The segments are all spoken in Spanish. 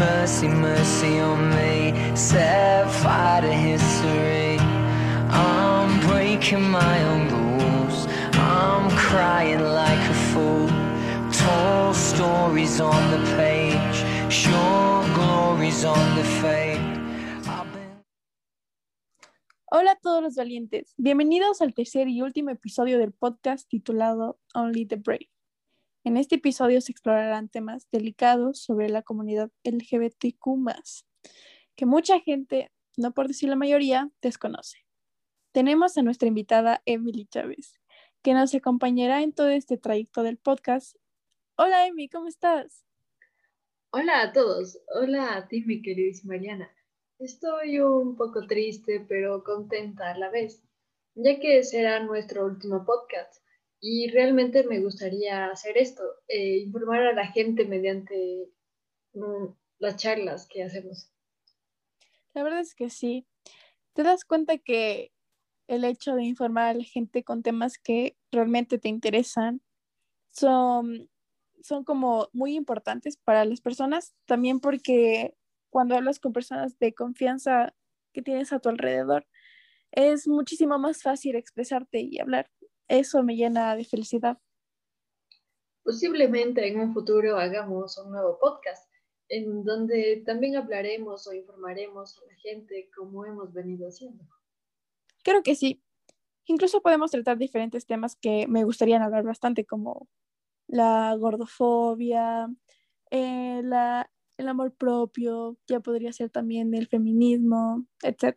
mercy, mercy on me. Set fire to history. I'm breaking my own rules. I'm crying like a fool. Tall stories on the page. Short glories on the fade. Hola a todos los valientes, bienvenidos al tercer y último episodio del podcast titulado Only the Brave. En este episodio se explorarán temas delicados sobre la comunidad LGBTQ, que mucha gente, no por decir la mayoría, desconoce. Tenemos a nuestra invitada Emily Chávez, que nos acompañará en todo este trayecto del podcast. Hola Emily, ¿cómo estás? Hola a todos, hola a ti mi queridísima Mariana. Estoy un poco triste pero contenta a la vez, ya que será nuestro último podcast y realmente me gustaría hacer esto, eh, informar a la gente mediante mm, las charlas que hacemos. La verdad es que sí. Te das cuenta que el hecho de informar a la gente con temas que realmente te interesan son, son como muy importantes para las personas, también porque cuando hablas con personas de confianza que tienes a tu alrededor, es muchísimo más fácil expresarte y hablar. Eso me llena de felicidad. Posiblemente en un futuro hagamos un nuevo podcast en donde también hablaremos o informaremos a la gente como hemos venido haciendo. Creo que sí. Incluso podemos tratar diferentes temas que me gustaría hablar bastante, como la gordofobia, eh, la, el amor propio, ya podría ser también el feminismo, etc.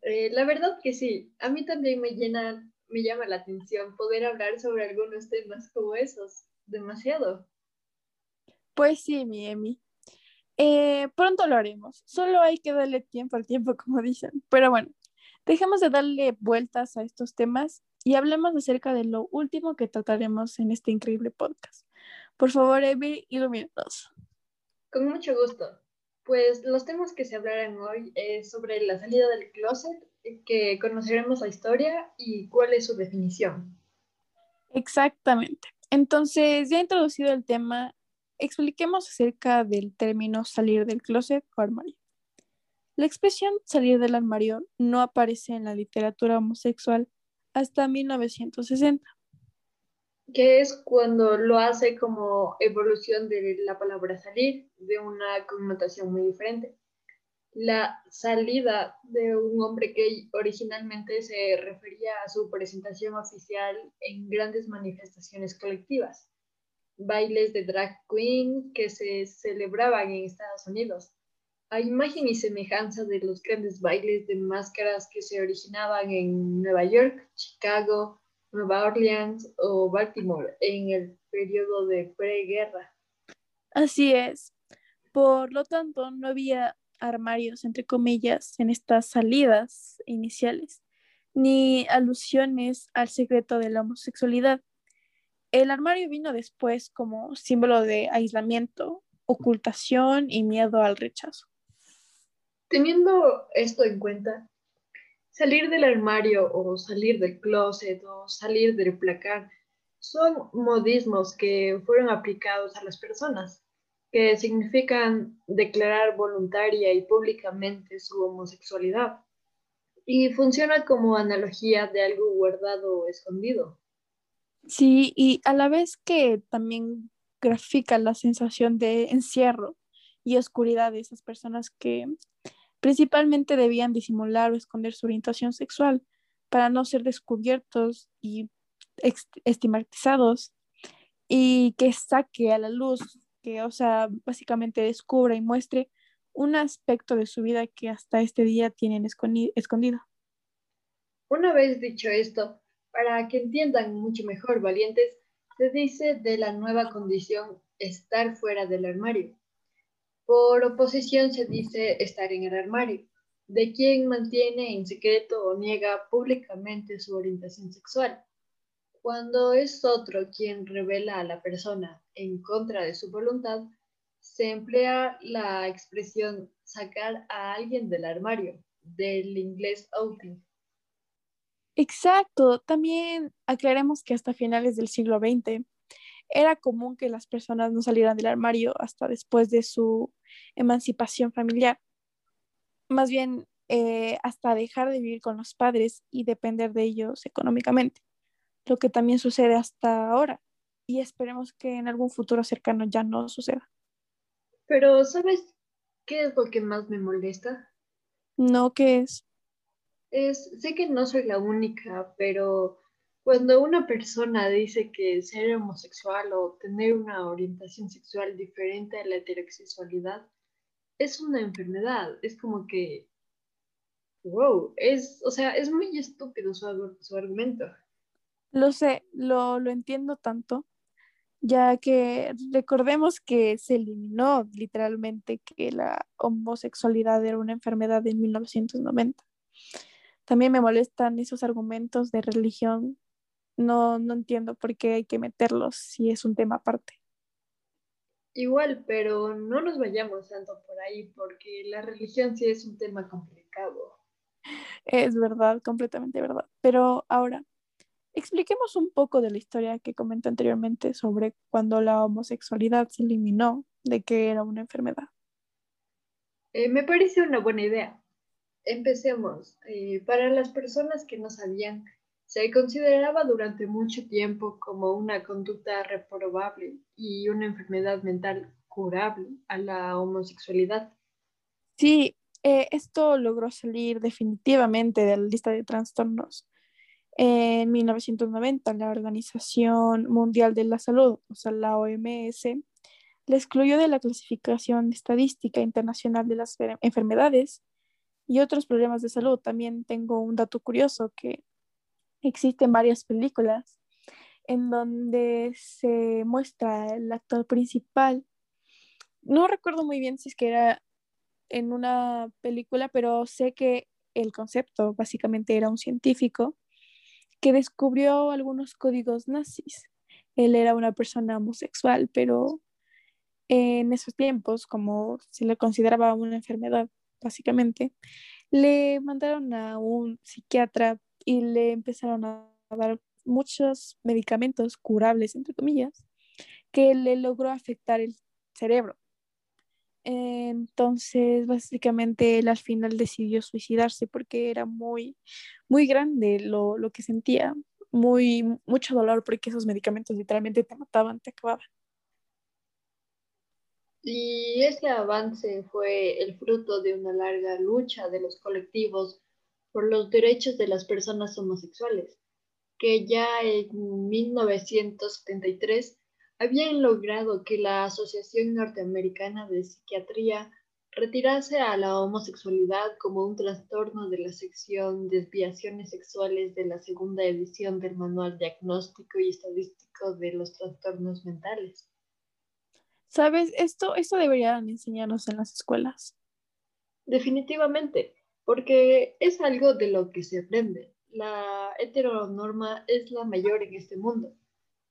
Eh, la verdad que sí, a mí también me llena, me llama la atención poder hablar sobre algunos temas como esos, demasiado. Pues sí, mi Emi. Eh, pronto lo haremos, solo hay que darle tiempo al tiempo, como dicen. Pero bueno, dejemos de darle vueltas a estos temas y hablemos acerca de lo último que trataremos en este increíble podcast. Por favor, Emi, ilumínanos. Con mucho gusto. Pues los temas que se hablarán hoy es sobre la salida del closet, que conoceremos la historia y cuál es su definición. Exactamente. Entonces, ya introducido el tema, expliquemos acerca del término salir del closet o armario. La expresión salir del armario no aparece en la literatura homosexual hasta 1960. Que es cuando lo hace como evolución de la palabra salir, de una connotación muy diferente. La salida de un hombre gay originalmente se refería a su presentación oficial en grandes manifestaciones colectivas, bailes de drag queen que se celebraban en Estados Unidos, a imagen y semejanza de los grandes bailes de máscaras que se originaban en Nueva York, Chicago, Nueva Orleans o Baltimore en el periodo de preguerra. Así es. Por lo tanto, no había armarios, entre comillas, en estas salidas iniciales, ni alusiones al secreto de la homosexualidad. El armario vino después como símbolo de aislamiento, ocultación y miedo al rechazo. Teniendo esto en cuenta, salir del armario o salir del closet o salir del placar son modismos que fueron aplicados a las personas, que significan declarar voluntaria y públicamente su homosexualidad y funciona como analogía de algo guardado o escondido. Sí, y a la vez que también grafica la sensación de encierro y oscuridad de esas personas que principalmente debían disimular o esconder su orientación sexual para no ser descubiertos y estigmatizados y que saque a la luz, que o sea, básicamente descubra y muestre un aspecto de su vida que hasta este día tienen escondido. Una vez dicho esto, para que entiendan mucho mejor, valientes, se dice de la nueva condición estar fuera del armario. Por oposición se dice estar en el armario, de quien mantiene en secreto o niega públicamente su orientación sexual. Cuando es otro quien revela a la persona en contra de su voluntad, se emplea la expresión sacar a alguien del armario, del inglés outing. Exacto, también aclaremos que hasta finales del siglo XX era común que las personas no salieran del armario hasta después de su emancipación familiar. Más bien, eh, hasta dejar de vivir con los padres y depender de ellos económicamente, lo que también sucede hasta ahora y esperemos que en algún futuro cercano ya no suceda. Pero, ¿sabes qué es lo que más me molesta? No, ¿qué es? Es, sé que no soy la única, pero cuando una persona dice que ser homosexual o tener una orientación sexual diferente a la heterosexualidad es una enfermedad, es como que, wow, es, o sea, es muy estúpido su, su argumento. Lo sé, lo, lo entiendo tanto, ya que recordemos que se eliminó literalmente que la homosexualidad era una enfermedad en 1990. También me molestan esos argumentos de religión. No, no entiendo por qué hay que meterlos si es un tema aparte. Igual, pero no nos vayamos tanto por ahí porque la religión sí es un tema complicado. Es verdad, completamente verdad. Pero ahora, expliquemos un poco de la historia que comenté anteriormente sobre cuando la homosexualidad se eliminó de que era una enfermedad. Eh, me parece una buena idea. Empecemos. Eh, para las personas que no sabían, se consideraba durante mucho tiempo como una conducta reprobable y una enfermedad mental curable a la homosexualidad. Sí, eh, esto logró salir definitivamente de la lista de trastornos en 1990, la Organización Mundial de la Salud, o sea, la OMS, la excluyó de la clasificación estadística internacional de las enfermedades y otros problemas de salud. También tengo un dato curioso que existen varias películas en donde se muestra el actor principal. No recuerdo muy bien si es que era en una película, pero sé que el concepto básicamente era un científico que descubrió algunos códigos nazis. Él era una persona homosexual, pero en esos tiempos, como se le consideraba una enfermedad, básicamente, le mandaron a un psiquiatra y le empezaron a dar muchos medicamentos curables, entre comillas, que le logró afectar el cerebro. Entonces, básicamente, él al final decidió suicidarse porque era muy, muy grande lo, que sentía, muy, mucho dolor porque esos medicamentos literalmente te mataban, te acababan. Y ese avance fue el fruto de una larga lucha de los colectivos por los derechos de las personas homosexuales, que ya en 1973 habían logrado que la Asociación Norteamericana de Psiquiatría retirase a la homosexualidad como un trastorno de la sección Desviaciones Sexuales de la segunda edición del Manual Diagnóstico y Estadístico de los Trastornos Mentales. ¿Sabes? Esto, esto deberían enseñarnos en las escuelas. Definitivamente, porque es algo de lo que se aprende. La heteronorma es la mayor en este mundo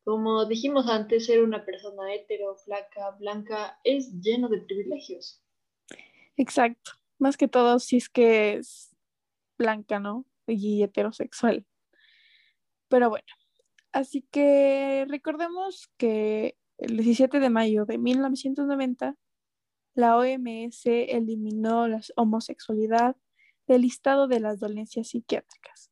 como dijimos antes, ser una persona hetero, flaca, blanca, es lleno de privilegios. Exacto. Más que todo si es que es blanca, ¿no? Y heterosexual. Pero bueno, así que recordemos que el 17 de mayo de 1990, la OMS eliminó la homosexualidad del listado de las dolencias psiquiátricas.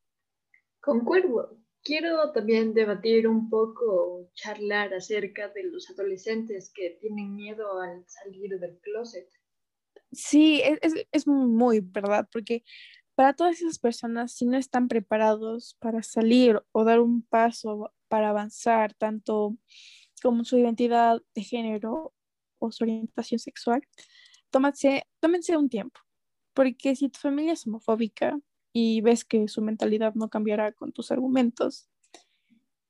Concuerdo, quiero también debatir un poco, charlar acerca de los adolescentes que tienen miedo al salir del closet. Sí, es, muy verdad, porque para todas esas personas, si no están preparados para salir o dar un paso para avanzar, tanto como su identidad de género o su orientación sexual, tómense, tómense un tiempo, porque si tu familia es homofóbica, y ves que su mentalidad no cambiará con tus argumentos,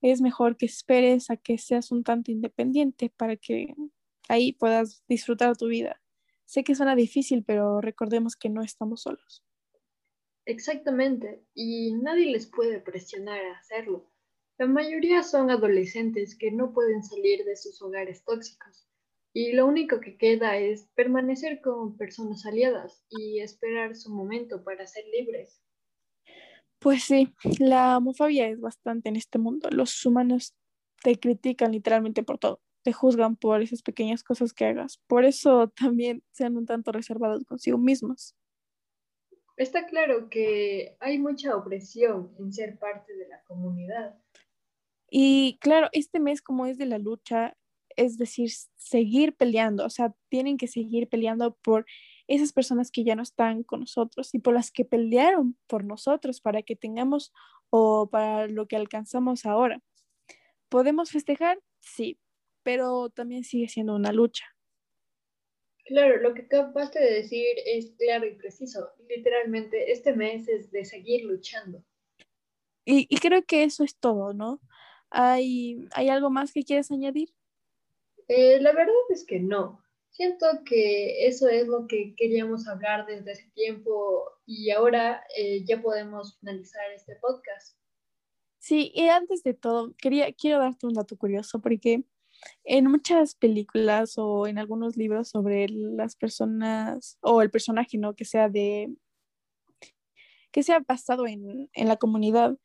es mejor que esperes a que seas un tanto independiente para que ahí puedas disfrutar tu vida. Sé que suena difícil, pero recordemos que no estamos solos. Exactamente, y nadie les puede presionar a hacerlo. La mayoría son adolescentes que no pueden salir de sus hogares tóxicos y lo único que queda es permanecer con personas aliadas y esperar su momento para ser libres. Pues sí, la homofobia es bastante en este mundo. Los humanos te critican literalmente por todo. te juzgan por esas pequeñas cosas que hagas. Por eso también sean un tanto reservados consigo mismos. Está claro que hay mucha opresión en ser parte de la comunidad. Y claro, este mes como es de la lucha, es decir, seguir peleando, o sea, tienen que seguir peleando por esas personas que ya no están con nosotros y por las que pelearon por nosotros para que tengamos o para lo que alcanzamos ahora. ¿Podemos festejar? Sí, pero también sigue siendo una lucha. Claro, lo que acabaste de decir es claro y preciso. Literalmente, este mes es de seguir luchando. Y, creo que eso es todo, ¿no? ¿Hay, ¿Hay algo más que quieres añadir? Eh, la verdad es que no. Siento que eso es lo que queríamos hablar desde ese tiempo y ahora eh, ya podemos finalizar este podcast. Sí, y antes de todo, quería, quiero darte un dato curioso porque en muchas películas o en algunos libros sobre las personas o el personaje, ¿no? Que sea de, que sea basado en, la comunidad,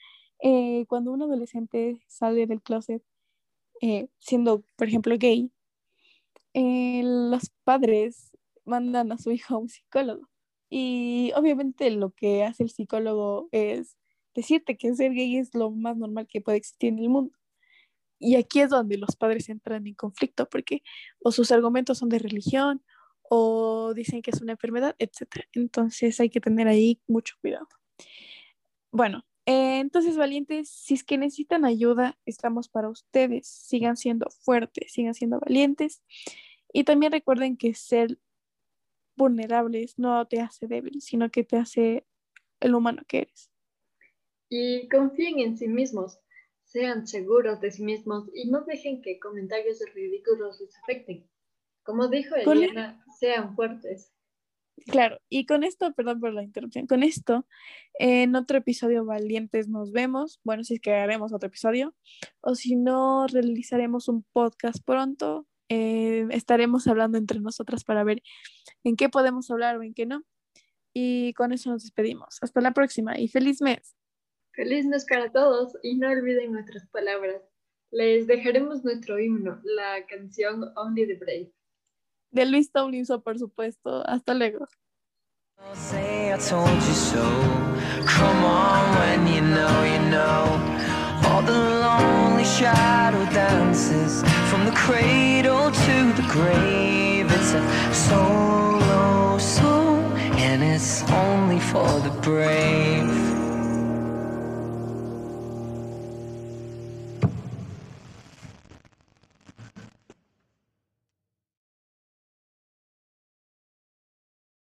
eh, cuando un adolescente sale del closet, eh, siendo, por ejemplo, gay, eh, los padres mandan a su hijo a un psicólogo. Y obviamente lo que hace el psicólogo es decirte que ser gay es lo más normal que puede existir en el mundo. Y aquí es donde los padres entran en conflicto porque o sus argumentos son de religión o dicen que es una enfermedad, etc. Entonces hay que tener ahí mucho cuidado. Bueno, eh, entonces valientes, si es que necesitan ayuda, estamos para ustedes. Sigan siendo fuertes, sigan siendo valientes. Y también recuerden que ser vulnerables no te hace débil, sino que te hace el humano que eres. Y confíen en sí mismos sean seguros de sí mismos y no dejen que comentarios ridículos les afecten. Como dijo Eliana, sean fuertes. Claro, y con esto, perdón por la interrupción, con esto, en otro episodio Valientes nos vemos, bueno, si es que haremos otro episodio, o si no, realizaremos un podcast pronto, eh, estaremos hablando entre nosotras para ver en qué podemos hablar o en qué no. Y con eso nos despedimos. Hasta la próxima y feliz mes. Feliz mes para todos y no olviden nuestras palabras. Les dejaremos nuestro himno, la canción Only the Brave. De Luis Tomlinson, por supuesto. Hasta luego. All the lonely shadow dances from the cradle to the grave. It's a solo song, and it's only for the brave.